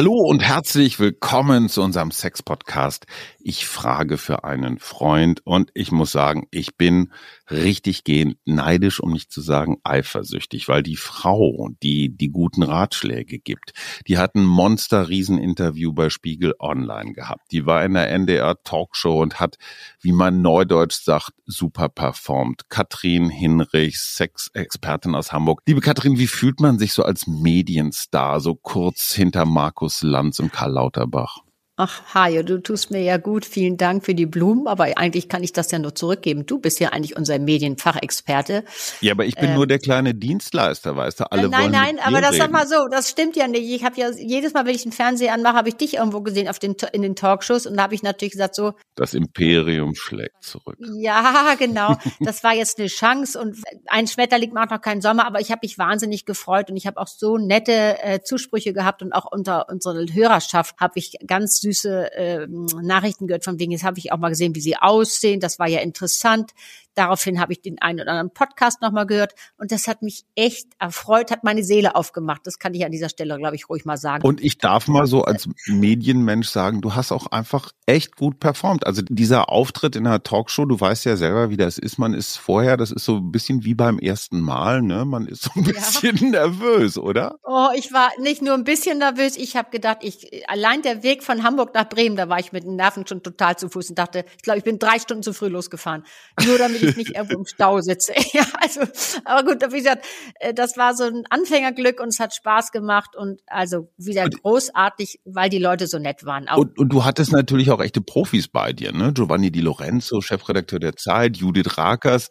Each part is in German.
Hallo und herzlich willkommen zu unserem Sex-Podcast. Ich frage für einen Freund und ich muss sagen, ich bin richtig gehend neidisch, um nicht zu sagen eifersüchtig, weil die Frau, die die guten Ratschläge gibt, die hat ein Monster-Riesen-Interview bei Spiegel Online gehabt. Die war in der NDR Talkshow und hat, wie man neudeutsch sagt, super performt. Katrin Hinrichs, Sexexpertin aus Hamburg. Liebe Katrin, wie fühlt man sich so als Medienstar, so kurz hinter Markus Lanz und Karl Lauterbach? Ach, Hajo, du tust mir ja gut. Vielen Dank für die Blumen, aber eigentlich kann ich das ja nur zurückgeben. Du bist ja eigentlich unser Medienfachexperte. Ja, aber ich bin ähm, nur der kleine Dienstleister, weißt du? Alle nein, wollen nein, mit aber das reden. sag mal so, das stimmt ja nicht. Ich habe ja jedes Mal, wenn ich den Fernseher anmache, habe ich dich irgendwo gesehen auf den in den Talkshows und da habe ich natürlich gesagt so, Das Imperium schlägt zurück. ja, genau, das war jetzt eine Chance und ein Schmetterling macht noch keinen Sommer, aber ich habe mich wahnsinnig gefreut und ich habe auch so nette äh, Zusprüche gehabt und auch unter unserer Hörerschaft habe ich ganz süße äh, Nachrichten gehört von wegen, jetzt habe ich auch mal gesehen, wie sie aussehen, das war ja interessant. Daraufhin habe ich den einen oder anderen Podcast nochmal gehört und das hat mich echt erfreut, hat meine Seele aufgemacht. Das kann ich an dieser Stelle, glaube ich, ruhig mal sagen. Und ich darf mal so als Medienmensch sagen, du hast auch einfach echt gut performt. Also dieser Auftritt in einer Talkshow, du weißt ja selber, wie das ist. Man ist vorher, das ist so ein bisschen wie beim ersten Mal, ne? Man ist so ein Ja. bisschen nervös, oder? Oh, ich war nicht nur ein bisschen nervös, ich habe gedacht, ich allein der Weg von Hamburg nach Bremen, da war ich mit den Nerven schon total zu Fuß und dachte, ich glaube, ich bin drei Stunden zu früh losgefahren, nur damit ich nicht irgendwo im Stau sitze. Ja, also, aber gut, wie gesagt, äh, das war so ein Anfängerglück und es hat Spaß gemacht und also wieder großartig, weil die Leute so nett waren. Auch Und, und du hattest natürlich auch echte Profis bei dir, ne? Giovanni Di Lorenzo, Chefredakteur der Zeit, Judith Rakers.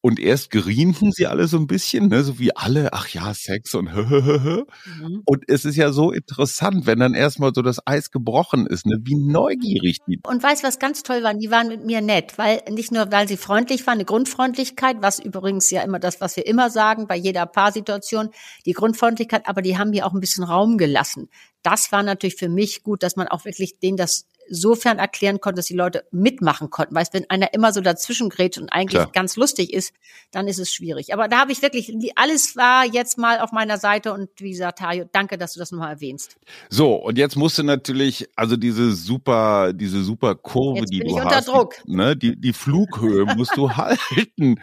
Und erst gerienten sie alle so ein bisschen, ne? so wie alle, ach ja, Sex und Mhm. Und es ist ja so interessant, wenn dann erstmal so das Eis gebrochen ist, ne? wie neugierig die Und weißt was ganz toll war? Die waren mit mir nett, weil nicht nur, weil sie freundlich waren, eine Grundfreundlichkeit, was übrigens ja immer das, was wir immer sagen bei jeder Paarsituation, die Grundfreundlichkeit, aber die haben mir auch ein bisschen Raum gelassen. Das war natürlich für mich gut, dass man auch wirklich denen das sofern erklären konnte, dass die Leute mitmachen konnten. Weißt, wenn einer immer so dazwischen grätscht und eigentlich Klar. ganz lustig ist, dann ist es schwierig. Aber da habe ich wirklich, alles war jetzt mal auf meiner Seite und wie gesagt, Tajo, danke, dass du das nochmal erwähnst. So, und jetzt musst du natürlich, also diese super, diese super Kurve, Jetzt die bin du ich unter hast, Druck. Ne, die, die Flughöhe musst du halten.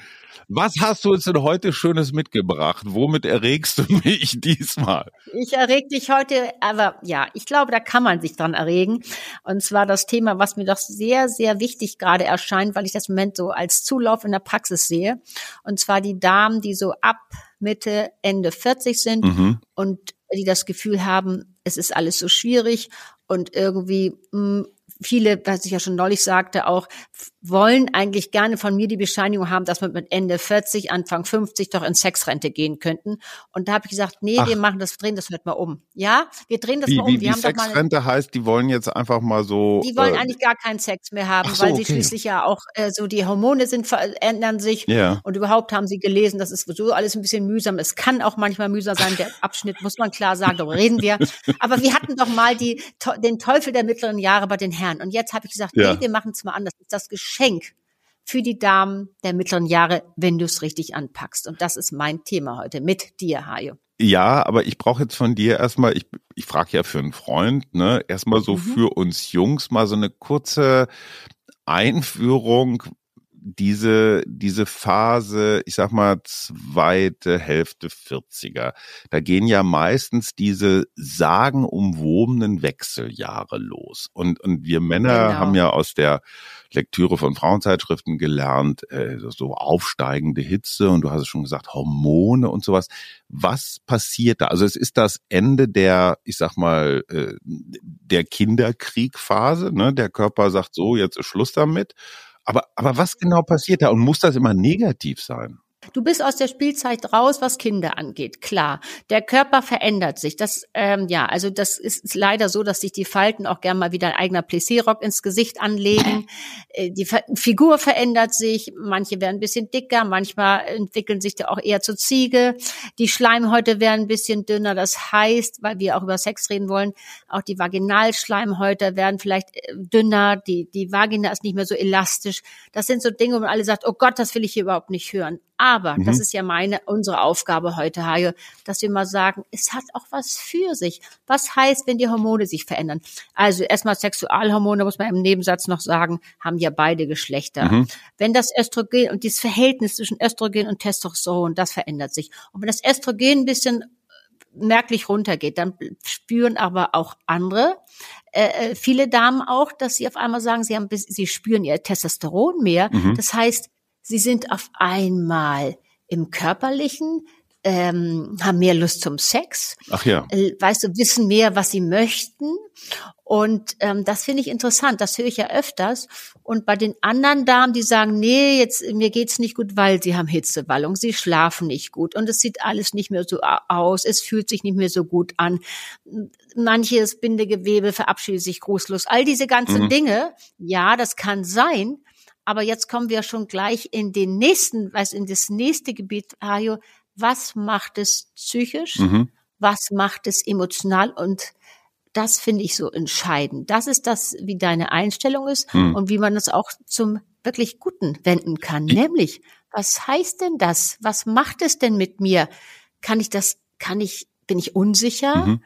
Was hast du uns denn heute Schönes mitgebracht? Womit erregst du mich diesmal? Ich erreg dich heute, aber ja, ich glaube, da kann man sich dran erregen. Und zwar das Thema, was mir doch sehr, sehr wichtig gerade erscheint, weil ich das im Moment so als Zulauf in der Praxis sehe. Und zwar die Damen, die so ab Mitte, Ende 40 sind Mhm. und die das Gefühl haben, es ist alles so schwierig und irgendwie mh, viele, was ich ja schon neulich sagte, auch wollen eigentlich gerne von mir die Bescheinigung haben, dass wir mit Ende 40, Anfang 50 doch in Sexrente gehen könnten. Und da habe ich gesagt, nee, Ach. wir machen das, drehen das heute mal um. Ja, wir drehen das Wie, mal um. wie, wir wie doch mal Sexrente heißt, die wollen jetzt einfach mal so. die wollen äh, eigentlich gar keinen Sex mehr haben, so, weil sie okay. schließlich ja auch äh, so die Hormone sind verändern sich Ja. und überhaupt haben sie gelesen, das ist sowieso alles ein bisschen mühsam. Es kann auch manchmal mühsam sein. Der Abschnitt muss man klar sagen, darüber reden wir. Aber wir hatten doch mal die, den Teufel der mittleren Jahre bei den Herren. Und jetzt habe ich gesagt, Ja. nee, wir machen es mal anders. Das ist das Geschenk für die Damen der mittleren Jahre, wenn du es richtig anpackst. Und das ist mein Thema heute mit dir, Hajo. Ja, aber ich brauche jetzt von dir erstmal, ich, ich frage ja für einen Freund, ne, erstmal so Mhm. für uns Jungs mal so eine kurze Einführung, diese, diese Phase, ich sag mal, zweite Hälfte 40er. Da gehen ja meistens diese sagenumwobenen Wechseljahre los. Und, und wir Männer Genau. haben ja aus der Lektüre von Frauenzeitschriften gelernt, äh, so aufsteigende Hitze und du hast es schon gesagt, Hormone und sowas. Was passiert da? Also es ist das Ende der, ich sag mal, äh, der Kinderkriegphase. Ne? Der Körper sagt so, jetzt ist Schluss damit. Aber, aber was genau passiert da? Und muss das immer negativ sein? Du bist aus der Spielzeit raus, was Kinder angeht. Klar, der Körper verändert sich. Das, ähm, ja, also das ist, leider so, dass sich die Falten auch gern mal wieder ein eigener Plissé-Rock ins Gesicht anlegen. Äh, die Figur verändert sich. Manche werden ein bisschen dicker, manchmal entwickeln sich da auch eher zur Ziege. Die Schleimhäute werden ein bisschen dünner. Das heißt, weil wir auch über Sex reden wollen, auch die Vaginalschleimhäute werden vielleicht äh, dünner. Die, die Vagina ist nicht mehr so elastisch. Das sind so Dinge, wo man alle sagt, oh Gott, das will ich hier überhaupt nicht hören. Aber, mhm. das ist ja meine, unsere Aufgabe heute, Hajo, dass wir mal sagen, es hat auch was für sich. Was heißt, wenn die Hormone sich verändern? Also erstmal Sexualhormone, muss man im Nebensatz noch sagen, haben ja beide Geschlechter. Mhm. Wenn das Östrogen und dieses Verhältnis zwischen Östrogen und Testosteron, das verändert sich. Und wenn das Östrogen ein bisschen äh, merklich runtergeht, dann spüren aber auch andere, äh, äh, viele Damen auch, dass sie auf einmal sagen, sie haben, sie spüren ihr Testosteron mehr. Mhm. Das heißt, sie sind auf einmal im körperlichen, ähm, haben mehr Lust zum Sex. Ach ja. Äh, weißt du, wissen mehr, was sie möchten. Und ähm, das finde ich interessant. Das höre ich ja öfters. Und bei den anderen Damen, die sagen, nee, jetzt mir geht's nicht gut, weil sie haben Hitzewallung, sie schlafen nicht gut und es sieht alles nicht mehr so aus, es fühlt sich nicht mehr so gut an. Manches Bindegewebe verabschiedet sich großlos. All diese ganzen mhm. Dinge, ja, das kann sein. Aber jetzt kommen wir schon gleich in den nächsten, was in das nächste Gebiet, Hajo. Was macht es psychisch? Mhm. Was macht es emotional? Und das finde ich so entscheidend. Das ist das, wie deine Einstellung ist mhm. und wie man das auch zum wirklich Guten wenden kann. Nämlich, was heißt denn das? Was macht es denn mit mir? Kann ich das, kann ich, bin ich unsicher? Mhm.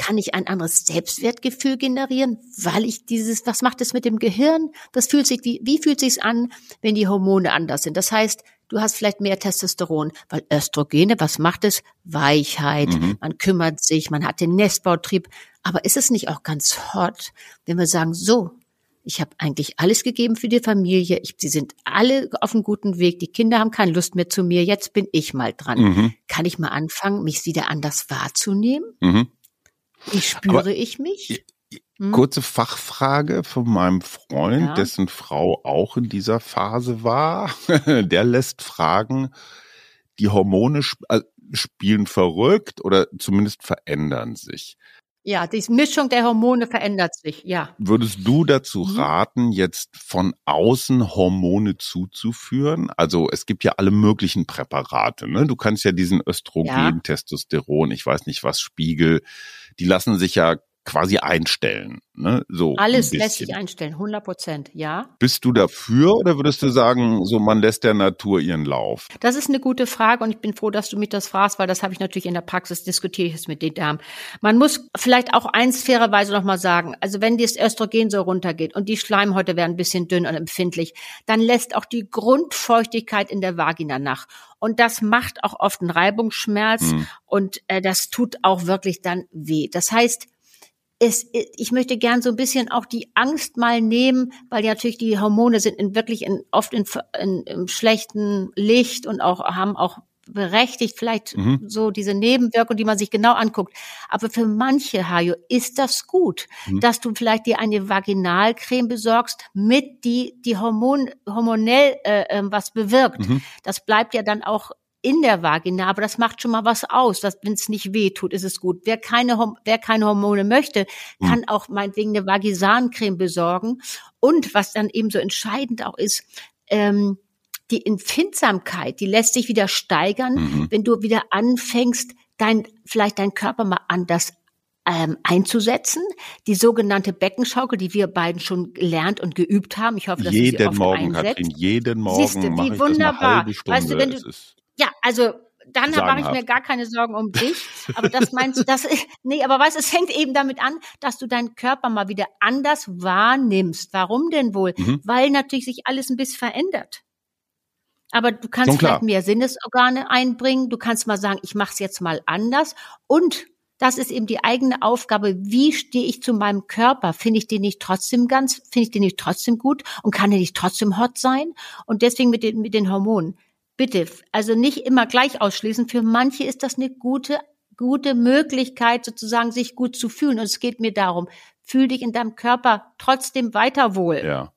Kann ich ein anderes Selbstwertgefühl generieren, weil ich dieses, was macht es mit dem Gehirn? Das fühlt sich, wie, wie fühlt sich's an, wenn die Hormone anders sind? Das heißt, du hast vielleicht mehr Testosteron, weil Östrogene, was macht es? Weichheit, mhm. man kümmert sich, man hat den Nestbautrieb. Aber ist es nicht auch ganz hot, wenn wir sagen, so, ich habe eigentlich alles gegeben für die Familie, ich, sie sind alle auf einem guten Weg, die Kinder haben keine Lust mehr zu mir, jetzt bin ich mal dran. Mhm. Kann ich mal anfangen, mich wieder anders wahrzunehmen? Mhm. Wie spüre Aber ich mich? Hm? Kurze Fachfrage von meinem Freund, ja. dessen Frau auch in dieser Phase war. Der lässt fragen, die Hormone sp äh, spielen verrückt oder zumindest verändern sich. Ja, die Mischung der Hormone verändert sich, ja. Würdest du dazu mhm. raten, jetzt von außen Hormone zuzuführen? Also es gibt ja alle möglichen Präparate. Ne? Du kannst ja diesen Östrogen, ja. Testosteron, ich weiß nicht was, Spiegel, die lassen sich ja quasi einstellen. Ne? So Alles lässt sich einstellen, 100 Prozent, ja. Bist du dafür oder würdest du sagen, so man lässt der Natur ihren Lauf? Das ist eine gute Frage und ich bin froh, dass du mich das fragst, weil das habe ich natürlich in der Praxis diskutiert jetzt mit den Damen. Man muss vielleicht auch eins fairerweise nochmal sagen, also wenn das Östrogen so runtergeht und die Schleimhäute werden ein bisschen dünn und empfindlich, dann lässt auch die Grundfeuchtigkeit in der Vagina nach. Und das macht auch oft einen Reibungsschmerz hm. und äh, das tut auch wirklich dann weh. Das heißt, es, ich möchte gern so ein bisschen auch die Angst mal nehmen, weil ja natürlich die Hormone sind in wirklich in, oft in, in, im schlechten Licht und auch haben auch berechtigt vielleicht mhm. so diese Nebenwirkungen, die man sich genau anguckt. Aber für manche, Hajo, ist das gut, mhm. dass du vielleicht dir eine Vaginalcreme besorgst, mit die die Hormon, hormonell äh, ähm, was bewirkt. Mhm. Das bleibt ja dann auch in der Vagina, aber das macht schon mal was aus. Wenn es nicht weh tut, ist es gut. Wer keine, wer keine Hormone möchte, hm. kann auch meinetwegen eine Vagisancreme besorgen. Und was dann eben so entscheidend auch ist, ähm, die Empfindsamkeit, die lässt sich wieder steigern, mhm. wenn du wieder anfängst, dein, vielleicht dein Körper mal anders ähm, einzusetzen. Die sogenannte Beckenschaukel, die wir beiden schon gelernt und geübt haben. Ich hoffe, dass jeden du sie oft Morgen, einsetzt. Katrin, jeden Morgen Siehste, wie wunderbar. Weißt du, wenn du, ja, also dann mache ich mir gar keine Sorgen um dich. Aber das meinst du, das nee, aber weißt, es fängt eben damit an, dass du deinen Körper mal wieder anders wahrnimmst. Warum denn wohl? Mhm. Weil natürlich sich alles ein bisschen verändert. Aber du kannst vielleicht mehr Sinnesorgane einbringen. Du kannst mal sagen, ich mache es jetzt mal anders. Und das ist eben die eigene Aufgabe. Wie stehe ich zu meinem Körper? Finde ich den nicht trotzdem ganz, finde ich den nicht trotzdem gut und kann er nicht trotzdem hot sein? Und deswegen mit den, mit den Hormonen. Bitte, also nicht immer gleich ausschließen. Für manche ist das eine gute, gute Möglichkeit, sozusagen sich gut zu fühlen. Und es geht mir darum, fühl dich in deinem Körper trotzdem weiter wohl. Ja.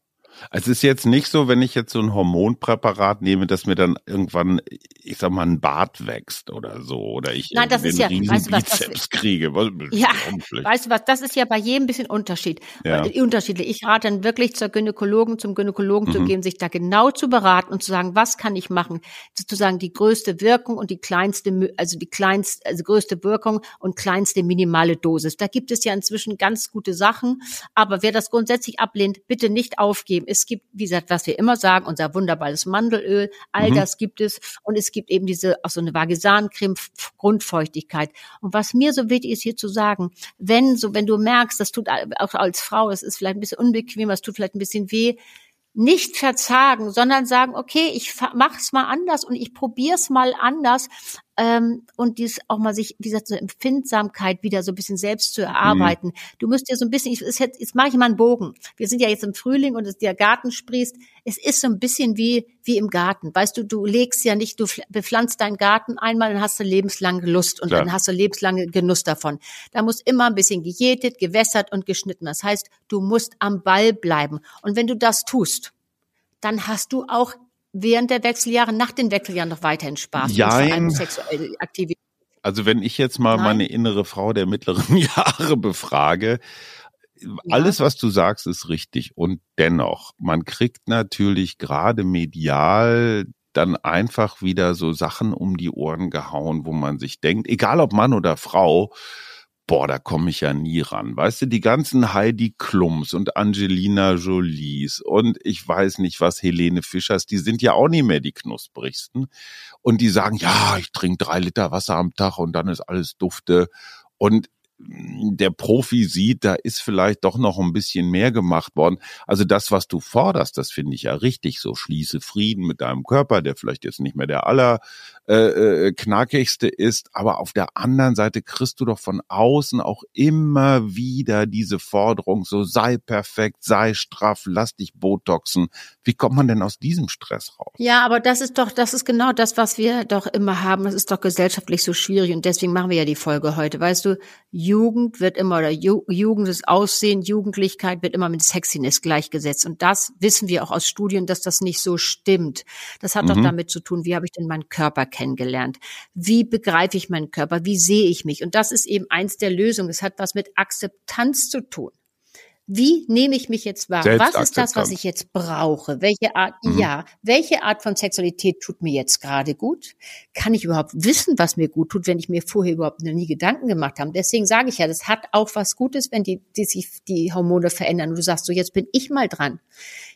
Also es ist jetzt nicht so, wenn ich jetzt so ein Hormonpräparat nehme, dass mir dann irgendwann, ich sag mal, ein Bart wächst oder so oder ich Nein, das ist ja, weißt du was, Bizeps kriege. Was, ja, weißt du was, das ist ja bei jedem ein bisschen Unterschied, ja. Äh, unterschiedlich. Ich rate dann wirklich zur Gynäkologen, zum Gynäkologen mhm. zu gehen, sich da genau zu beraten und zu sagen, was kann ich machen? Sozusagen die größte Wirkung und die kleinste, also die kleinste, also größte Wirkung und kleinste minimale Dosis. Da gibt es ja inzwischen ganz gute Sachen, aber wer das grundsätzlich ablehnt, bitte nicht aufgeben es gibt, wie gesagt, was wir immer sagen, unser wunderbares Mandelöl, all mhm. das gibt es. Und es gibt eben diese, auch so eine Vagisancreme, Grundfeuchtigkeit. Und was mir so wichtig ist hier zu sagen, wenn so, wenn du merkst, das tut auch als Frau, es ist vielleicht ein bisschen unbequem, es tut vielleicht ein bisschen weh, nicht verzagen, sondern sagen, okay, ich mach's mal anders und ich probier's mal anders ähm, und dies auch mal sich, wie gesagt, so Empfindsamkeit wieder so ein bisschen selbst zu erarbeiten. Mhm. Du musst dir so ein bisschen, ich, jetzt, jetzt mache ich mal einen Bogen. Wir sind ja jetzt im Frühling und der Garten sprießt. Es ist so ein bisschen wie wie im Garten. Weißt du, du legst ja nicht, du bepflanzt deinen Garten einmal, dann hast du lebenslange Lust und Klar. dann hast du lebenslange Genuss davon. Da muss immer ein bisschen gejätet, gewässert und geschnitten. Das heißt, du musst am Ball bleiben. Und wenn du das tust, dann hast du auch während der Wechseljahre, nach den Wechseljahren noch weiterhin Spaß Jein. sexuelle Aktivität. Also wenn ich jetzt mal Nein. meine innere Frau der mittleren Jahre befrage, alles, was du sagst, ist richtig. Und dennoch, man kriegt natürlich gerade medial dann einfach wieder so Sachen um die Ohren gehauen, wo man sich denkt, egal ob Mann oder Frau, boah, da komme ich ja nie ran. Weißt du, die ganzen Heidi Klums und Angelina Jolies und ich weiß nicht was, Helene Fischers, die sind ja auch nicht mehr die knusprigsten. Und die sagen, ja, ich trinke drei Liter Wasser am Tag und dann ist alles dufte. Und der Profi sieht, da ist vielleicht doch noch ein bisschen mehr gemacht worden. Also das, was du forderst, das finde ich ja richtig. So schließe Frieden mit deinem Körper, der vielleicht jetzt nicht mehr der aller äh, äh, ist, aber auf der anderen Seite kriegst du doch von außen auch immer wieder diese Forderung, so sei perfekt, sei straff, lass dich botoxen. Wie kommt man denn aus diesem Stress raus? Ja, aber das ist doch, das ist genau das, was wir doch immer haben. Das ist doch gesellschaftlich so schwierig und deswegen machen wir ja die Folge heute. Weißt du, Jugend wird immer oder Ju Jugend, das Aussehen, Jugendlichkeit wird immer mit Sexiness gleichgesetzt und das wissen wir auch aus Studien, dass das nicht so stimmt. Das hat mhm. doch damit zu tun, wie habe ich denn meinen Körper kennengelernt? Wie begreife ich meinen Körper? Wie sehe ich mich? Und das ist eben eins der Lösungen. Es hat was mit Akzeptanz zu tun. Wie nehme ich mich jetzt wahr? Was ist das, was ich jetzt brauche? Welche Art, mhm. ja, welche Art von Sexualität tut mir jetzt gerade gut? Kann ich überhaupt wissen, was mir gut tut, wenn ich mir vorher überhaupt noch nie Gedanken gemacht habe? Deswegen sage ich ja, das hat auch was Gutes, wenn die, die sich die Hormone verändern und du sagst so, jetzt bin ich mal dran.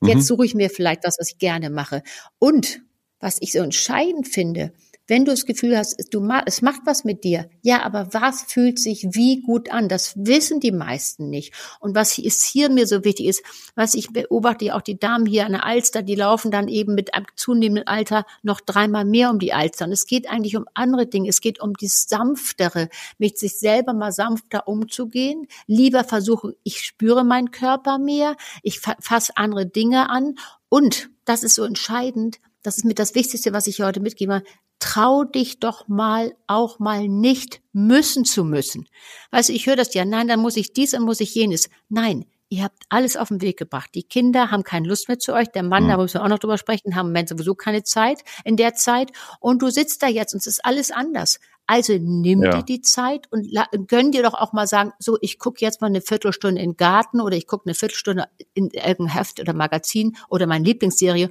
Jetzt mhm. suche ich mir vielleicht was, was ich gerne mache. Und was ich so entscheidend finde, wenn du das Gefühl hast, du, es macht was mit dir, ja, aber was fühlt sich wie gut an? Das wissen die meisten nicht. Und was ist hier mir so wichtig ist, was ich beobachte, auch die Damen hier an der Alster, die laufen dann eben mit einem zunehmenden Alter noch dreimal mehr um die Alster. Und es geht eigentlich um andere Dinge. Es geht um die sanftere, mit sich selber mal sanfter umzugehen. Lieber versuchen, ich spüre meinen Körper mehr, ich fasse andere Dinge an und das ist so entscheidend, das ist mit das Wichtigste, was ich heute mitgebe, trau dich doch mal auch mal nicht müssen zu müssen. Weißt du, ich höre das ja, nein, dann muss ich dies und muss ich jenes. Nein, ihr habt alles auf den Weg gebracht. Die Kinder haben keine Lust mehr zu euch. Der Mann, mhm. da müssen wir auch noch drüber sprechen, haben im Moment sowieso keine Zeit in der Zeit. Und du sitzt da jetzt und es ist alles anders. Also nimm ja. dir die Zeit und gönn dir doch auch mal sagen, so, ich gucke jetzt mal eine Viertelstunde in den Garten oder ich gucke eine Viertelstunde in irgendein Heft oder Magazin oder meine Lieblingsserie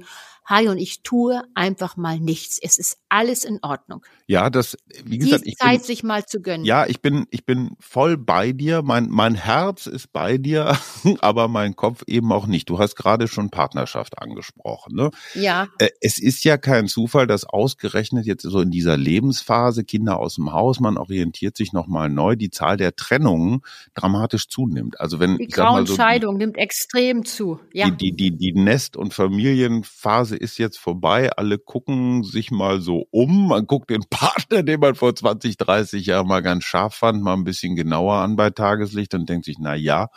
Hi und ich tue einfach mal nichts. Es ist alles in Ordnung. Ja, das, wie gesagt, Die ich Zeit bin, sich mal zu gönnen. Ja, ich bin, ich bin voll bei dir. Mein, mein Herz ist bei dir, aber mein Kopf eben auch nicht. Du hast gerade schon Partnerschaft angesprochen, ne? Ja. Äh, es ist ja kein Zufall, dass ausgerechnet jetzt so in dieser Lebensphase Kinder aus dem Haus, man orientiert sich nochmal neu, die Zahl der Trennungen dramatisch zunimmt. Also wenn, die grauen so, nimmt extrem zu. Ja. Die, die, die, die Nest- und Familienphase ist jetzt vorbei. Alle gucken sich mal so um. Man guckt den Partner, den man vor 20, 30 Jahren mal ganz scharf fand, mal ein bisschen genauer an bei Tageslicht und denkt sich, na ja,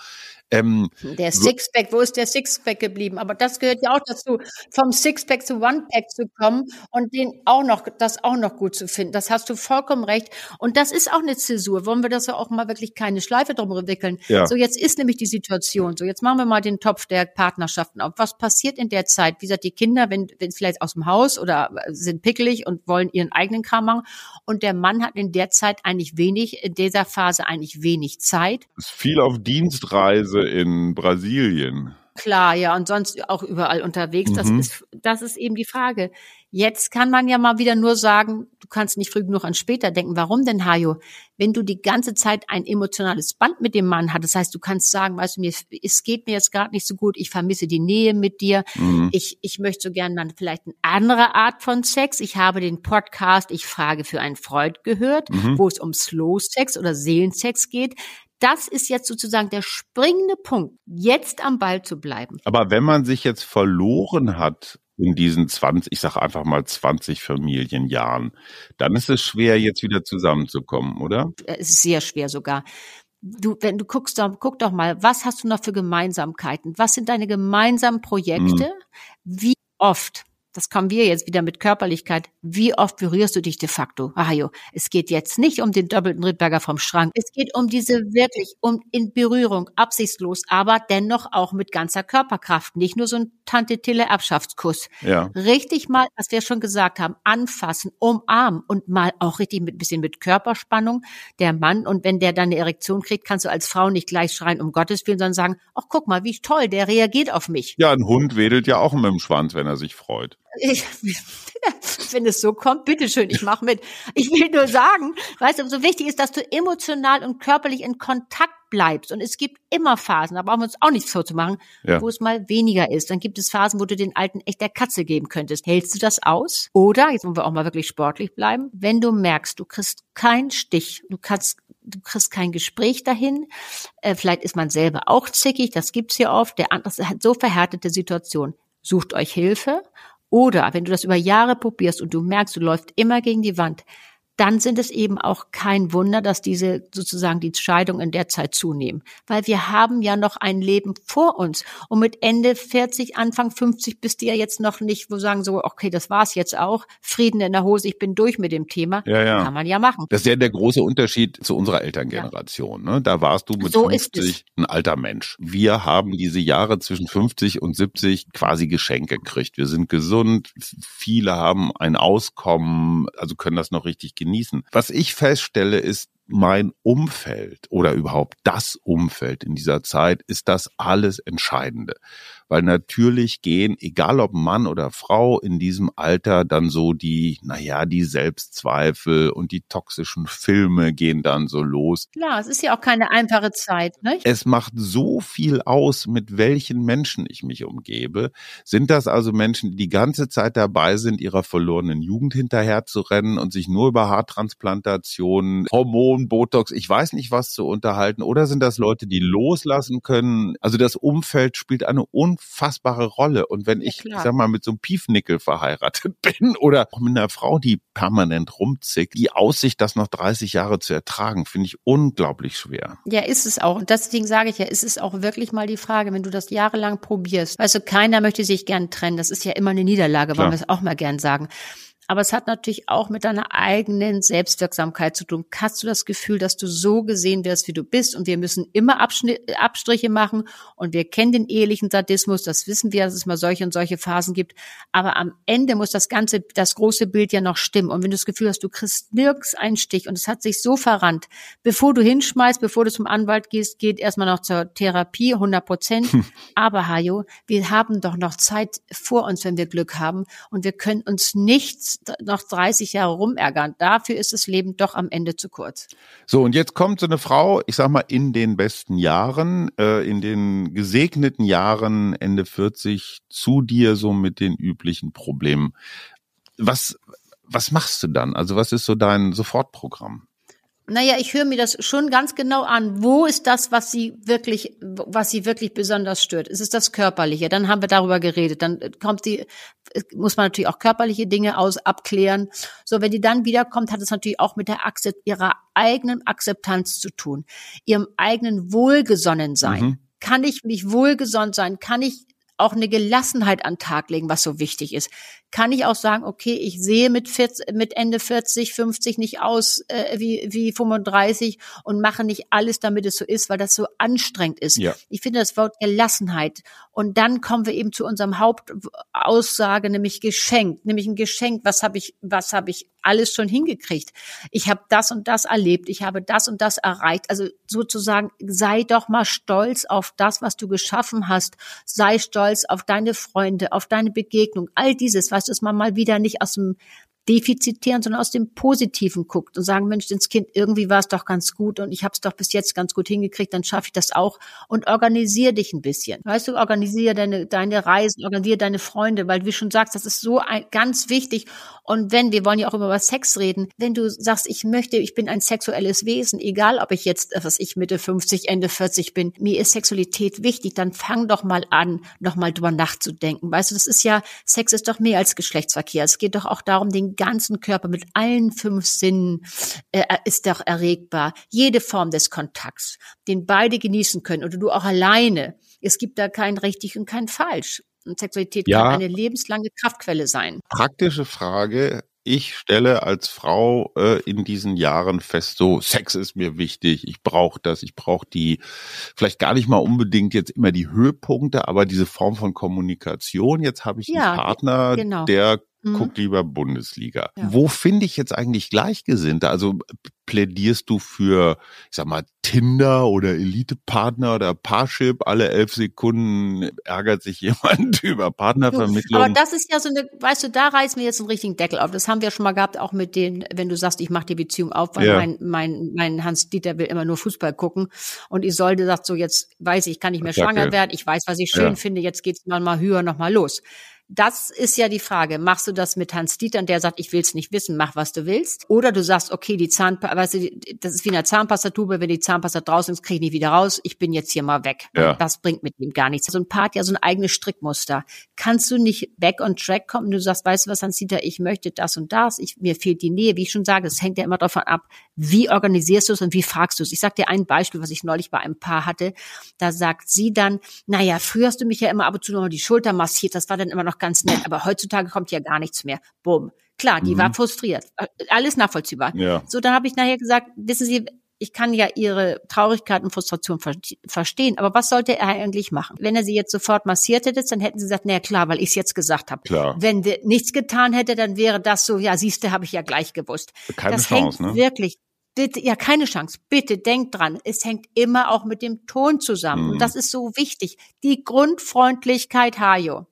Ähm, der Sixpack, wo ist der Sixpack geblieben? Aber das gehört ja auch dazu, vom Sixpack zu One-Pack zu kommen und den auch noch, das auch noch gut zu finden. Das hast du vollkommen recht. Und das ist auch eine Zäsur. Wollen wir das ja auch mal wirklich keine Schleife drum wickeln? Ja. So, jetzt ist nämlich die Situation. So, jetzt machen wir mal den Topf der Partnerschaften auf. Was passiert in der Zeit? Wie gesagt, die Kinder, wenn, wenn vielleicht aus dem Haus oder sind pickelig und wollen ihren eigenen Kram machen. Und der Mann hat in der Zeit eigentlich wenig, in dieser Phase eigentlich wenig Zeit. Ist viel auf Dienstreise in Brasilien. Klar, ja, und sonst auch überall unterwegs. Das mhm. ist, das ist eben die Frage. Jetzt kann man ja mal wieder nur sagen, du kannst nicht früh genug an später denken. Warum denn, Hajo? Wenn du die ganze Zeit ein emotionales Band mit dem Mann hast, das heißt, du kannst sagen, weißt du, mir, es geht mir jetzt gerade nicht so gut, ich vermisse die Nähe mit dir, mhm. ich, ich möchte so gerne dann vielleicht eine andere Art von Sex. Ich habe den Podcast, ich frage für einen Freund gehört, mhm. wo es um Slow Sex oder Seelensex geht das ist jetzt sozusagen der springende Punkt, jetzt am Ball zu bleiben. Aber wenn man sich jetzt verloren hat in diesen 20, ich sage einfach mal 20 Familienjahren, dann ist es schwer, jetzt wieder zusammenzukommen, oder? Es ist sehr schwer sogar. Du, wenn du guckst, guck doch mal, was hast du noch für Gemeinsamkeiten? Was sind deine gemeinsamen Projekte? Mhm. Wie oft das kommen wir jetzt wieder mit Körperlichkeit. Wie oft berührst du dich de facto? Ajo, es geht jetzt nicht um den doppelten Rittberger vom Schrank. Es geht um diese wirklich, um in Berührung, absichtslos, aber dennoch auch mit ganzer Körperkraft. Nicht nur so ein Tante-Tille-Abschaftskuss. Ja. Richtig mal, was wir schon gesagt haben, anfassen, umarmen und mal auch richtig mit bisschen mit Körperspannung der Mann. Und wenn der dann eine Erektion kriegt, kannst du als Frau nicht gleich schreien, um Gottes Willen, sondern sagen, ach guck mal, wie toll, der reagiert auf mich. Ja, ein Hund wedelt ja auch mit dem Schwanz, wenn er sich freut. Ich, wenn es so kommt, bitteschön, ich mache mit. Ich will nur sagen, weißt du, so wichtig ist, dass du emotional und körperlich in Kontakt bleibst. Und es gibt immer Phasen, da brauchen wir uns auch nichts vorzumachen, ja. wo es mal weniger ist. Dann gibt es Phasen, wo du den Alten echt der Katze geben könntest. Hältst du das aus? Oder, jetzt wollen wir auch mal wirklich sportlich bleiben, wenn du merkst, du kriegst keinen Stich, du kannst du kriegst kein Gespräch dahin. Äh, vielleicht ist man selber auch zickig, das gibt's hier oft. Der andere hat so verhärtete Situation. Sucht euch Hilfe oder wenn du das über Jahre probierst und du merkst, du läufst immer gegen die Wand, dann sind es eben auch kein Wunder, dass diese sozusagen die Scheidung in der Zeit zunehmen. Weil wir haben ja noch ein Leben vor uns. Und mit Ende 40, Anfang 50 bist du ja jetzt noch nicht, wo sagen so, okay, das war's jetzt auch. Frieden in der Hose, ich bin durch mit dem Thema. Ja, ja. Kann man ja machen. Das ist ja der große Unterschied zu unserer Elterngeneration. Ja. Ne? Da warst du mit so 50 ein alter Mensch. Wir haben diese Jahre zwischen 50 und 70 quasi Geschenke gekriegt. Wir sind gesund. Viele haben ein Auskommen, also können das noch richtig genießen genießen. Was ich feststelle, ist, mein Umfeld oder überhaupt das Umfeld in dieser Zeit ist das alles Entscheidende weil natürlich gehen, egal ob Mann oder Frau, in diesem Alter dann so die, naja, die Selbstzweifel und die toxischen Filme gehen dann so los. Klar, es ist ja auch keine einfache Zeit, nicht? Es macht so viel aus, mit welchen Menschen ich mich umgebe. Sind das also Menschen, die die ganze Zeit dabei sind, ihrer verlorenen Jugend hinterher zu rennen und sich nur über Haartransplantationen, Hormon, Botox, ich weiß nicht was zu unterhalten? Oder sind das Leute, die loslassen können? Also das Umfeld spielt eine unfassbare Rolle. Und wenn ich, ja, ich sag mal, mit so einem Piefnickel verheiratet bin oder auch mit einer Frau, die permanent rumzickt, die Aussicht, das noch 30 Jahre zu ertragen, finde ich unglaublich schwer. Ja, ist es auch. Und deswegen sage ich ja, ist es auch wirklich mal die Frage, wenn du das jahrelang probierst. Weißt du, keiner möchte sich gern trennen. Das ist ja immer eine Niederlage, wollen wir es auch mal gern sagen. Aber es hat natürlich auch mit deiner eigenen Selbstwirksamkeit zu tun. Hast du das Gefühl, dass du so gesehen wirst, wie du bist? Und wir müssen immer Abstriche machen. Und wir kennen den ehelichen Sadismus. Das wissen wir, dass es mal solche und solche Phasen gibt. Aber am Ende muss das ganze, das große Bild ja noch stimmen. Und wenn du das Gefühl hast, du kriegst nirgends einen Stich und es hat sich so verrannt, bevor du hinschmeißt, bevor du zum Anwalt gehst, geht erstmal noch zur Therapie, 100 Prozent. Hm. Aber Hajo, wir haben doch noch Zeit vor uns, wenn wir Glück haben. Und wir können uns nichts noch 30 Jahre rumärgern. Dafür ist das Leben doch am Ende zu kurz. So, und jetzt kommt so eine Frau, ich sag mal, in den besten Jahren, äh, in den gesegneten Jahren, Ende 40, zu dir so mit den üblichen Problemen. Was, was machst du dann? Also was ist so dein Sofortprogramm? Naja, ich höre mir das schon ganz genau an. Wo ist das, was sie wirklich, was sie wirklich besonders stört? Ist es das Körperliche? Dann haben wir darüber geredet. Dann kommt sie, muss man natürlich auch körperliche Dinge aus abklären. So, wenn die dann wiederkommt, hat es natürlich auch mit der Akzept, ihrer eigenen Akzeptanz zu tun, ihrem eigenen Wohlgesonnensein. Mhm Kann ich mich wohlgesonnen sein? Kann ich auch eine Gelassenheit an Tag legen, was so wichtig ist. Kann ich auch sagen, okay, ich sehe mit, 40, mit Ende 40, 50 nicht aus äh, wie, wie 35 und mache nicht alles, damit es so ist, weil das so anstrengend ist. Ja. Ich finde das Wort Gelassenheit. Und dann kommen wir eben zu unserem Hauptaussage, nämlich Geschenk, nämlich ein Geschenk. Was habe ich, was habe ich alles schon hingekriegt? Ich habe das und das erlebt. Ich habe das und das erreicht. Also sozusagen, sei doch mal stolz auf das, was du geschaffen hast. Sei stolz auf deine Freunde, auf deine Begegnung. All dieses, was dass man mal wieder nicht aus dem defizitären, sondern aus dem Positiven guckt und sagen, Mensch, ins Kind, irgendwie war es doch ganz gut und ich habe es doch bis jetzt ganz gut hingekriegt, dann schaffe ich das auch und organisier dich ein bisschen. Weißt du, organisier deine, deine Reisen, organisier deine Freunde, weil wie schon sagst, das ist so ein, ganz wichtig. Und wenn, wir wollen ja auch über Sex reden, wenn du sagst, ich möchte, ich bin ein sexuelles Wesen, egal ob ich jetzt, was ich Mitte 50, Ende 40 bin, mir ist Sexualität wichtig, dann fang doch mal an, noch mal drüber nachzudenken. Weißt du, das ist ja, Sex ist doch mehr als Geschlechtsverkehr. Es geht doch auch darum, den ganzen Körper mit allen fünf Sinnen äh, ist doch erregbar. Jede Form des Kontakts, den beide genießen können oder du auch alleine. Es gibt da kein richtig und kein falsch. Und Sexualität ja. kann eine lebenslange Kraftquelle sein. Praktische Frage. Ich stelle als Frau äh, in diesen Jahren fest, so Sex ist mir wichtig, ich brauche das, ich brauche die, vielleicht gar nicht mal unbedingt jetzt immer die Höhepunkte, aber diese Form von Kommunikation. Jetzt habe ich ja, einen Partner, genau. der mhm. guck lieber Bundesliga. Ja. Wo finde ich jetzt eigentlich Gleichgesinnte? Also plädierst du für, ich sag mal, Tinder oder Elite-Partner oder Parship? Alle elf Sekunden ärgert sich jemand über Partnervermittlung. Aber das ist ja so eine, weißt du, da reißen wir jetzt einen richtigen Deckel auf. Das haben wir schon mal gehabt, auch mit den, wenn du sagst, ich mache die Beziehung auf, weil ja. mein, mein, mein Hans-Dieter will immer nur Fußball gucken und Isolde sagt so, jetzt weiß ich, kann nicht mehr schwanger werden, ich weiß, was ich schön ja. finde, jetzt geht's mal, mal höher noch mal los das ist ja die Frage. Machst du das mit Hans Dieter, der sagt, ich will es nicht wissen, mach was du willst? Oder du sagst, okay, die Zahnpasta, weißt du, das ist wie eine Zahnpastatube, wenn die Zahnpasta draußen ist, kriege ich nicht wieder raus, ich bin jetzt hier mal weg. Ja. Das bringt mit ihm gar nichts. So ein Paar hat ja so ein eigenes Strickmuster. Kannst du nicht back on track kommen? Du sagst, weißt du was, Hans Dieter, ich möchte das und das, ich, mir fehlt die Nähe. Wie ich schon sage, es hängt ja immer davon ab, wie organisierst du es und wie fragst du es. Ich sag dir ein Beispiel, was ich neulich bei einem Paar hatte. Da sagt sie dann, naja, früher hast du mich ja immer ab und zu noch die Schulter massiert, das war dann immer noch ganz nett, aber heutzutage kommt ja gar nichts mehr. Bumm. Klar, die mhm. war frustriert. Äh, alles nachvollziehbar. Ja. So, dann habe ich nachher gesagt, wissen Sie, ich kann ja ihre Traurigkeit und Frustration ver verstehen, aber was sollte er eigentlich machen? Wenn er sie jetzt sofort massiert hätte, dann hätten sie gesagt, naja klar, weil ich es jetzt gesagt habe. Klar. Wenn wir nichts getan hätte, dann wäre das so, ja, siehste, habe ich ja gleich gewusst. Keine das Chance, hängt ne? wirklich bitte, ja, keine Chance. Bitte denkt dran. Es hängt immer auch mit dem Ton zusammen. Mhm. Und das ist so wichtig. Die Grundfreundlichkeit, Hajo.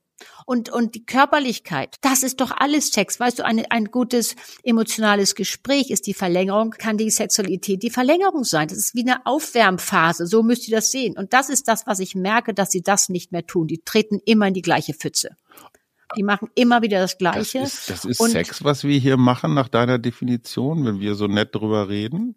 Und, und die Körperlichkeit, das ist doch alles Sex. Weißt du, ein, ein gutes emotionales Gespräch ist die Verlängerung, kann die Sexualität die Verlängerung sein. Das ist wie eine Aufwärmphase. So müsst ihr das sehen. Und das ist das, was ich merke, dass sie das nicht mehr tun. Die treten immer in die gleiche Pfütze. Die machen immer wieder das Gleiche. Das ist, das ist Sex, was wir hier machen, nach deiner Definition, wenn wir so nett drüber reden?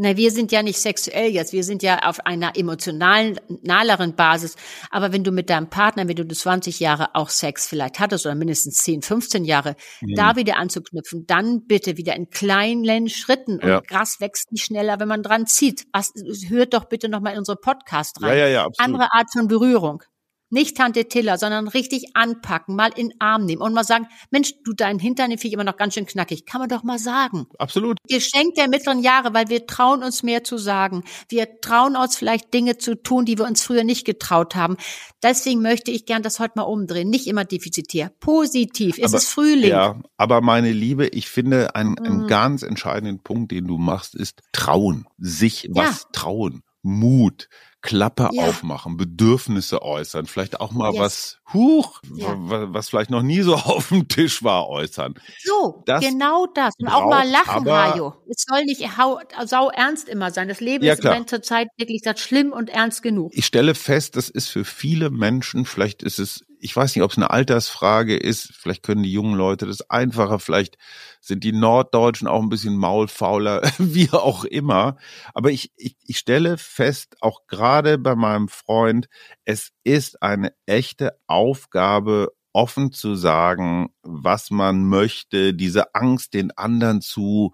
Na, wir sind ja nicht sexuell jetzt, wir sind ja auf einer emotionalen, nahleren Basis. Aber wenn du mit deinem Partner, wenn du 20 Jahre auch Sex vielleicht hattest oder mindestens 10, 15 Jahre, mhm. da wieder anzuknüpfen, dann bitte wieder in kleinen Schritten. Und ja. Gras wächst nicht schneller, wenn man dran zieht. Was, hört doch bitte nochmal in unsere Podcast rein. Ja, ja, ja, absolut. Andere Art von Berührung. Nicht Tante Tiller, sondern richtig anpacken, mal in den Arm nehmen und mal sagen, Mensch, du, dein Hintern finde ich immer noch ganz schön knackig. Kann man doch mal sagen. Absolut. Geschenk der mittleren Jahre, weil wir trauen uns mehr zu sagen. Wir trauen uns vielleicht Dinge zu tun, die wir uns früher nicht getraut haben. Deswegen möchte ich gern das heute mal umdrehen. Nicht immer defizitär. Positiv. Es aber, ist Frühling. Ja, aber meine Liebe, ich finde, ein, mhm. einen ganz entscheidenden Punkt, den du machst, ist trauen. Sich was ja. trauen. Mut. Klappe ja. aufmachen, Bedürfnisse äußern, vielleicht auch mal yes. was, huch, ja. was vielleicht noch nie so auf dem Tisch war, äußern. So, das genau das. Und auch mal lachen, Hajo. Es soll nicht sau ernst immer sein. Das Leben ja, ist in zur Zeit wirklich das schlimm und ernst genug. Ich stelle fest, das ist für viele Menschen, vielleicht ist es ich weiß nicht, ob es eine Altersfrage ist. Vielleicht können die jungen Leute das einfacher. Vielleicht sind die Norddeutschen auch ein bisschen maulfauler, wie auch immer. Aber ich, ich, ich stelle fest, auch gerade bei meinem Freund, es ist eine echte Aufgabe, offen zu sagen, was man möchte, diese Angst, den anderen zu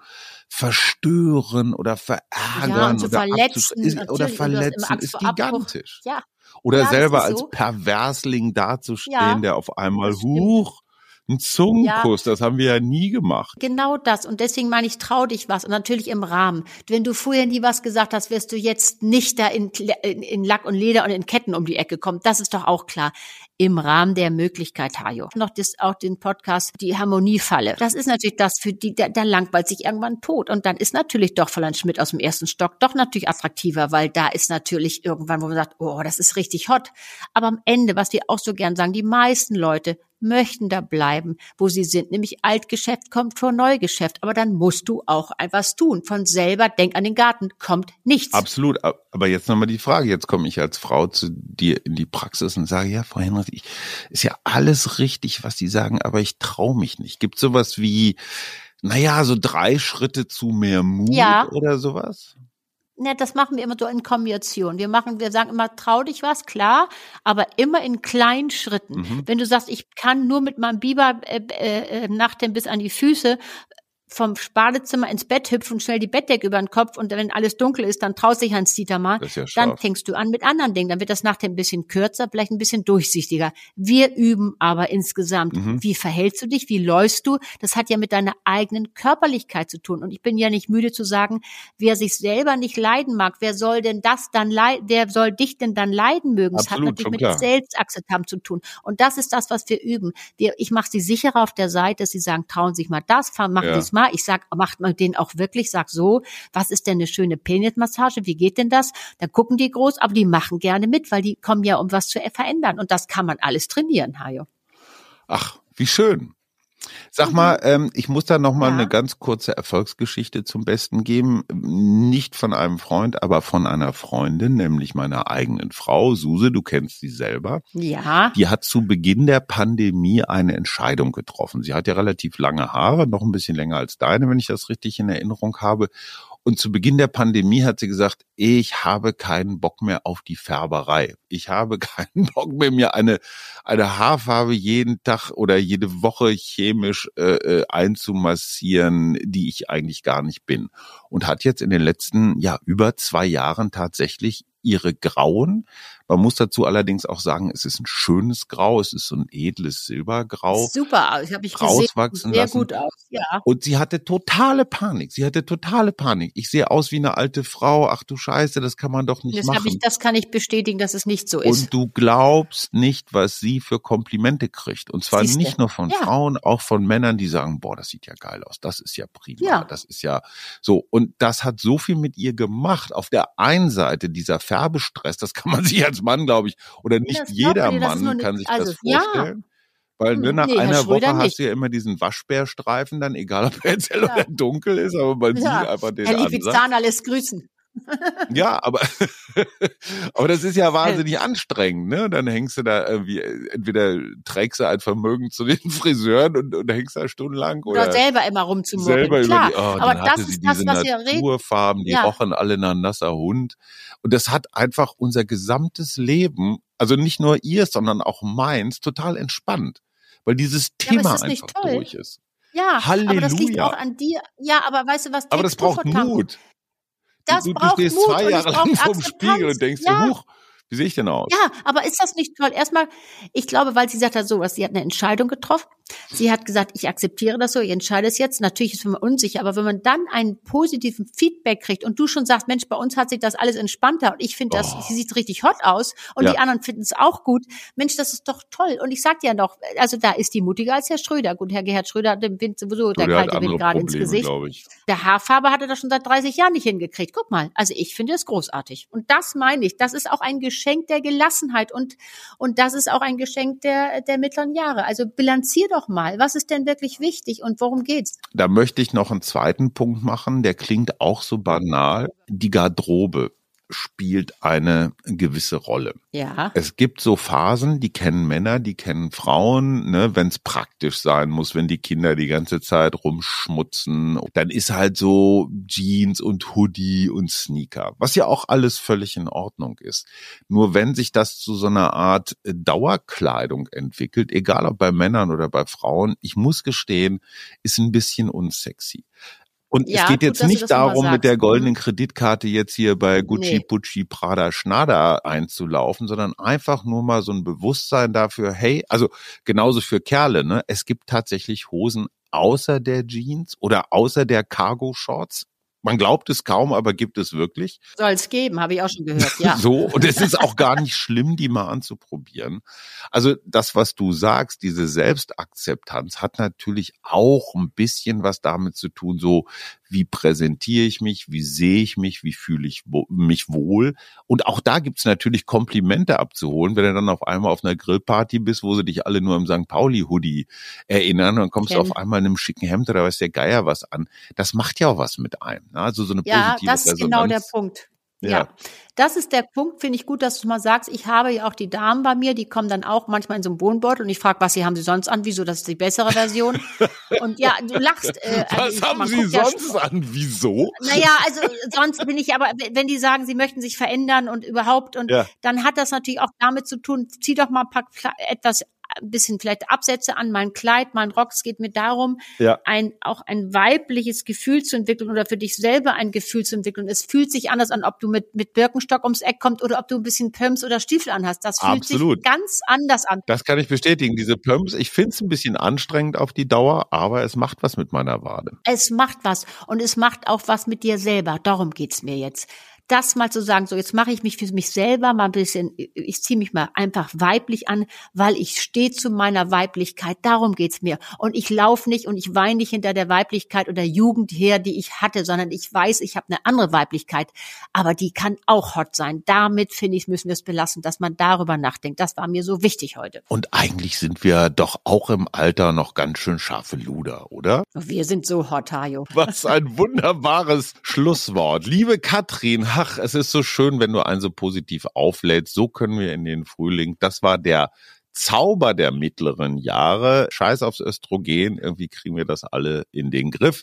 verstören oder verärgern Ja, oder, verletzen, ist, oder verletzen ist gigantisch. Ja, Oder Ja, selber als so. Perversling dazustehen, der auf einmal, huch, ein Zungenkuss, das haben wir ja nie gemacht. Genau das. Und deswegen meine ich, trau dich was. Und natürlich im Rahmen. Wenn du früher nie was gesagt hast, wirst du jetzt nicht da in, in, in Lack und Leder und in Ketten um die Ecke kommen. Das ist doch auch klar. Im Rahmen der Möglichkeit, Hajo. Noch das, auch den Podcast, die Harmoniefalle. Das ist natürlich das für die, da, da langweilt sich irgendwann tot. Und dann ist natürlich doch Fräulein Schmidt aus dem ersten Stock doch natürlich attraktiver, weil da ist natürlich irgendwann, wo man sagt, oh, das ist richtig hot. Aber am Ende, was wir auch so gern sagen, die meisten Leute möchten da bleiben, wo sie sind. Nämlich Altgeschäft kommt vor Neugeschäft. Aber dann musst du auch etwas tun. Von selber, denk an den Garten, kommt nichts. Absolut. Aber jetzt nochmal die Frage. Jetzt komme ich als Frau zu dir in die Praxis und sage, ja, Frau Henrich, ich, ist ja alles richtig, was Sie sagen, aber ich traue mich nicht. Gibt sowas wie, naja, so drei Schritte zu mehr Mut Ja. oder sowas? Ja, das machen wir immer so in Kombination. Wir machen, wir sagen immer, trau dich was, klar, aber immer in kleinen Schritten. Mhm. Wenn du sagst, ich kann nur mit meinem Biber äh, äh, Nachthemd bis an die Füße vom Badezimmer ins Bett hüpfen, schnell die Bettdecke über den Kopf und wenn alles dunkel ist, dann traust dich Hans Dieter mal. Ja Dann fängst du an mit anderen Dingen. Dann wird das nachher ein bisschen kürzer, vielleicht ein bisschen durchsichtiger. Wir üben aber insgesamt. Mhm. Wie verhältst du dich? Wie läufst du? Das hat ja mit deiner eigenen Körperlichkeit zu tun. Und ich bin ja nicht müde zu sagen, wer sich selber nicht leiden mag, wer soll denn das dann leiden, wer soll dich denn dann leiden mögen? Das hat Absolut, natürlich mit klar. Selbstakzeptanz zu tun. Und das ist das, was wir üben. Wir, ich mache sie sicherer auf der Seite, dass sie sagen, trauen sich mal das, machen Ja. Sie es mal. Ich sag, macht man den auch wirklich, sag so, was ist denn eine schöne Penismassage? Wie geht denn das? Dann gucken die groß, aber die machen gerne mit, weil die kommen ja, um was zu verändern. Und das kann man alles trainieren, Hajo. Ach, wie schön. Sag mal, ähm, ich muss da noch mal Mhm. Ja. eine ganz kurze Erfolgsgeschichte zum Besten geben. Nicht von einem Freund, aber von einer Freundin, nämlich meiner eigenen Frau, Suse, du kennst sie selber. Ja. Die hat zu Beginn der Pandemie eine Entscheidung getroffen. Sie hat ja relativ lange Haare, noch ein bisschen länger als deine, wenn ich das richtig in Erinnerung habe. Und zu Beginn der Pandemie hat sie gesagt, ich habe keinen Bock mehr auf die Färberei. Ich habe keinen Bock mehr, mir eine, eine Haarfarbe jeden Tag oder jede Woche chemisch äh, äh, einzumassieren, die ich eigentlich gar nicht bin. Und hat jetzt in den letzten, ja, über zwei Jahren tatsächlich ihre Grauen. Man muss dazu allerdings auch sagen, es ist ein schönes Grau, es ist so ein edles Silbergrau. Super, ich habe ich gesehen. rauswachsen Sehr lassen. gut aus. Ja. Und sie hatte totale Panik. Sie hatte totale Panik. Ich sehe aus wie eine alte Frau. Ach du Scheiße, das kann man doch nicht Das, machen. ich, das kann ich bestätigen, dass es nicht so ist. Und du glaubst nicht, was sie für Komplimente kriegt. Und zwar Siehste. nicht nur von Ja. Frauen, auch von Männern, die sagen, boah, das sieht ja geil aus. Das ist ja prima. Ja. Das ist ja so. Und das hat so viel mit ihr gemacht. Auf der einen Seite dieser Färbestress, das kann man sich als Mann, glaube ich, oder nicht Das jeder dir, Mann eine- kann sich also, das ja. vorstellen. Weil ne, Hm, nach nee, einer Woche hast nicht. du ja immer diesen Waschbärstreifen dann, egal ob er jetzt hell Ja. oder dunkel ist, aber man Ja. sieht einfach den Herr Ansatz. Lipizzaner lässt grüßen. Ja, aber, aber das ist ja wahnsinnig anstrengend, ne? Dann hängst du da irgendwie, entweder trägst du ein Vermögen zu den Friseuren und, und hängst da stundenlang Oder, oder, selber immer rumzumurren. selber Klar, die, oh, aber das ist das, was wir reden. Naturfarben, die Ja. rochen alle nach nasser Hund. Und das hat einfach unser gesamtes Leben, also nicht nur ihr, sondern auch meins, total entspannt. Weil dieses Ja, Thema nicht einfach durch ist. Ja, aber das liegt Halleluja. auch an dir. Ja, aber weißt du was? Aber das braucht Mut. Das du, du braucht stehst Mut zwei Jahre lang vorm Spiegel und denkst Ja. dir, huch, wie sehe ich denn aus? Ja, aber ist das nicht toll? Erstmal, ich glaube, weil sie sagt hat sowas, sie hat eine Entscheidung getroffen. Sie hat gesagt, ich akzeptiere das so, ich entscheide es jetzt. Natürlich ist man unsicher, aber wenn man dann einen positiven Feedback kriegt und du schon sagst, Mensch, bei uns hat sich das alles entspannter und ich finde das, Oh. sie sieht richtig hot aus und Ja. die anderen finden es auch gut. Mensch, das ist doch toll. Und ich sag dir ja noch, also da ist die mutiger als Herr Schröder. Gut, Herr Gerhard Schröder hat dem Wind sowieso, der der kalte Wind gerade ins Gesicht. Der Haarfarbe hat er das schon seit 30 Jahren nicht hingekriegt. Guck mal, also ich finde es großartig. Und das meine ich. Das ist auch ein Geschenk der Gelassenheit und, und das ist auch ein Geschenk der, der mittleren Jahre. Also bilanzier doch mal. Was ist denn wirklich wichtig und worum geht's? Da möchte ich noch einen zweiten Punkt machen, der klingt auch so banal. Die Garderobe. Spielt eine gewisse Rolle. Ja. Es gibt so Phasen, die kennen Männer, die kennen Frauen, ne, wenn es praktisch sein muss, wenn die Kinder die ganze Zeit rumschmutzen, dann ist halt so Jeans und Hoodie und Sneaker, was ja auch alles völlig in Ordnung ist. Nur wenn sich das zu so einer Art Dauerkleidung entwickelt, egal ob bei Männern oder bei Frauen, ich muss gestehen, ist ein bisschen unsexy. Und ja, es geht jetzt gut, nicht darum, mit der goldenen mhm. Kreditkarte jetzt hier bei Gucci, nee. Pucci, Prada, Schneider einzulaufen, sondern einfach nur mal so ein Bewusstsein dafür, hey, also genauso für Kerle, ne? Es gibt tatsächlich Hosen außer der Jeans oder außer der Cargo-Shorts man glaubt es kaum, aber gibt es wirklich. Soll es geben, habe ich auch schon gehört, ja. so, und es ist auch gar nicht schlimm, die mal anzuprobieren. Also das, was du sagst, diese Selbstakzeptanz hat natürlich auch ein bisschen was damit zu tun, so wie präsentiere ich mich, wie sehe ich mich, wie fühle ich mich wohl. Und auch da gibt's natürlich Komplimente abzuholen, wenn du dann auf einmal auf einer Grillparty bist, wo sie dich alle nur im St. Pauli-Hoodie erinnern und dann kommst Ken. du auf einmal in einem schicken Hemd oder weiß der Geier was an. Das macht ja auch was mit einem. Ne? Also so eine ja, positive Ja, das ist genau der Punkt. Ja. das ist der Punkt, finde ich gut, dass du mal sagst, ich habe ja auch die Damen bei mir, die kommen dann auch manchmal in so einem Wohnbeutel und ich frage, was sie haben sie sonst an, wieso, das ist die bessere Version. und ja, du lachst. Äh, was also, haben sie sonst ja, an, wieso? Naja, also sonst bin ich aber, wenn die sagen, sie möchten sich verändern und überhaupt und ja. dann hat das natürlich auch damit zu tun, zieh doch mal ein paar etwas ein bisschen vielleicht Absätze an, mein Kleid, mein Rock. Es geht mir darum, ja. ein, auch ein weibliches Gefühl zu entwickeln oder für dich selber ein Gefühl zu entwickeln. Es fühlt sich anders an, ob du mit, mit Birkenstock ums Eck kommst oder ob du ein bisschen Pumps oder Stiefel anhast. Das fühlt Absolut. sich ganz anders an. Das kann ich bestätigen. Diese Pumps, ich finde es ein bisschen anstrengend auf die Dauer, aber es macht was mit meiner Wade. Es macht was und es macht auch was mit dir selber. Darum geht's mir jetzt das mal zu sagen, so jetzt mache ich mich für mich selber mal ein bisschen, ich ziehe mich mal einfach weiblich an, weil ich stehe zu meiner Weiblichkeit. Darum geht's mir. Und ich laufe nicht und ich weine nicht hinter der Weiblichkeit oder Jugend her, die ich hatte, sondern ich weiß, ich habe eine andere Weiblichkeit. Aber die kann auch hot sein. Damit, finde ich, müssen wir es belassen, dass man darüber nachdenkt. Das war mir so wichtig heute. Und eigentlich sind wir doch auch im Alter noch ganz schön scharfe Luder, oder? Wir sind so hot, Hajo. Was ein wunderbares Schlusswort. Liebe Katrin, ach, es ist so schön, wenn du einen so positiv auflädst. So können wir in den Frühling. Das war der Zauber der mittleren Jahre. Scheiß aufs Östrogen. Irgendwie kriegen wir das alle in den Griff.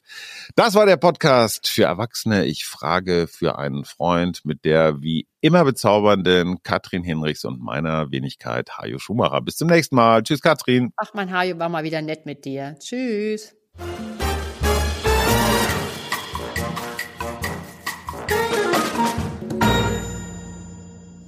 Das war der Podcast für Erwachsene. Ich frage für einen Freund mit der wie immer bezaubernden Katrin Hinrichs und meiner Wenigkeit Hajo Schumacher. Bis zum nächsten Mal. Tschüss, Katrin. Ach, mein Hajo war mal wieder nett mit dir. Tschüss.